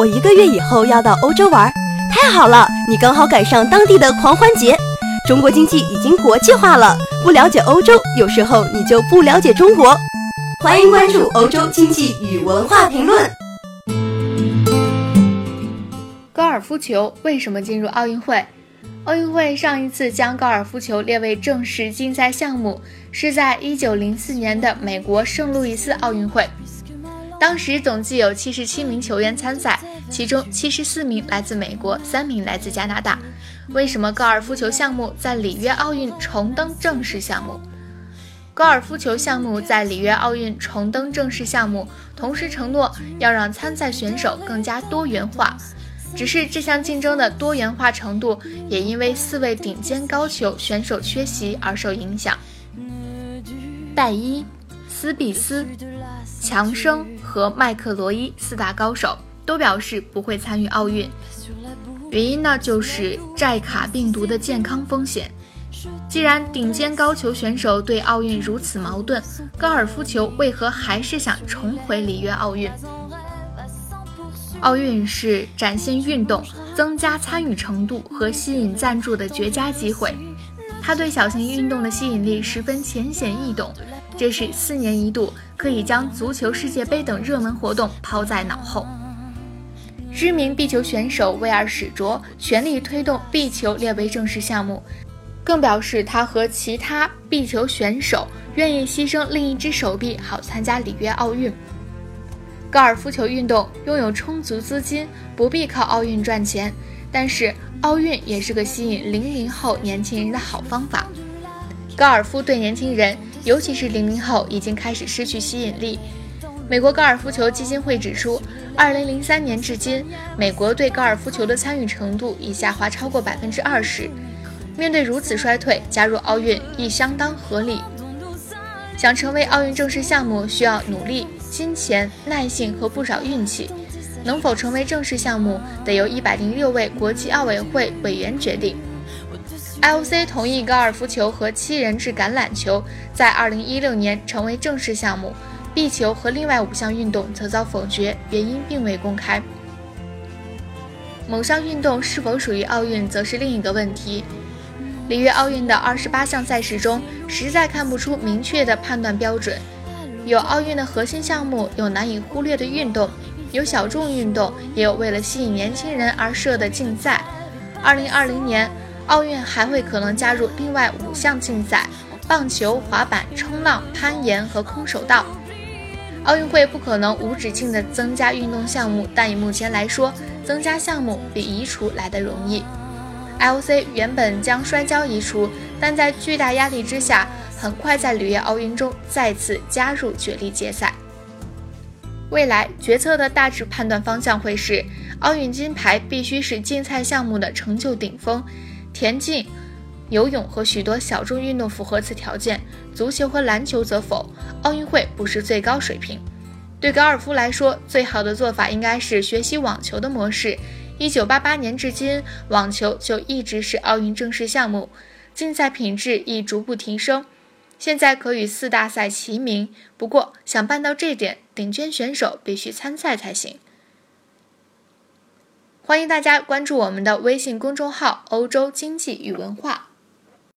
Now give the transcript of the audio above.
我一个月以后要到欧洲玩，太好了，你刚好赶上当地的狂欢节。中国经济已经国际化了，不了解欧洲，有时候你就不了解中国。欢迎关注欧洲经济与文化评论。高尔夫球为什么进入奥运会？奥运会上一次将高尔夫球列为正式竞赛项目，是在1904年的美国圣路易斯奥运会。当时总计有77名球员参赛，其中74名来自美国，3名来自加拿大。为什么高尔夫球项目在里约奥运重登正式项目？高尔夫球项目在里约奥运重登正式项目，同时承诺要让参赛选手更加多元化。只是这项竞争的多元化程度也因为四位顶尖高球选手缺席而受影响。戴伊、斯毕斯、强生和麦克罗伊四大高手都表示不会参与奥运，原因呢就是寨卡病毒的健康风险。既然顶尖高球选手对奥运如此矛盾，高尔夫球为何还是想重回里约奥运？奥运是展现运动、增加参与程度和吸引赞助的绝佳机会。他对小型运动的吸引力十分浅显易懂，这是四年一度可以将足球世界杯等热门活动抛在脑后。知名壁球选手威尔史卓全力推动壁球列为正式项目，更表示他和其他壁球选手愿意牺牲另一只手臂好参加里约奥运。高尔夫球运动拥有充足资金，不必靠奥运赚钱。但是奥运也是个吸引零零后年轻人的好方法。高尔夫对年轻人，尤其是零零后，已经开始失去吸引力。美国高尔夫球基金会指出，二零零三年至今，美国对高尔夫球的参与程度已下滑超过百分之二十。面对如此衰退，加入奥运亦相当合理。想成为奥运正式项目，需要努力。金钱、耐性和不少运气，能否成为正式项目，得由一百零六位国际奥委会委员决定。IOC 同意高尔夫球和七人制橄榄球在二零一六年成为正式项目，壁球和另外五项运动则遭否决，原因并未公开。某项运动是否属于奥运，则是另一个问题。里约奥运的二十八项赛事中，实在看不出明确的判断标准。有奥运的核心项目，有难以忽略的运动，有小众运动，也有为了吸引年轻人而设的竞赛。二零二零年，奥运还会可能加入另外五项竞赛：棒球、滑板、冲浪、攀岩和空手道。奥运会不可能无止境地增加运动项目，但以目前来说，增加项目比移除来得容易。IOC 原本将摔跤移除，但在巨大压力之下。很快在里约奥运中再次加入角力决赛。未来决策的大致判断方向会是：奥运金牌必须是竞赛项目的成就顶峰，田径、游泳和许多小众运动符合此条件，足球和篮球则否。奥运会不是最高水平。对高尔夫来说，最好的做法应该是学习网球的模式。一九八八年至今，网球就一直是奥运正式项目，竞赛品质亦逐步提升。现在可与四大赛齐名，不过想办到这点，顶尖选手必须参赛才行。欢迎大家关注我们的微信公众号“欧洲经济与文化”。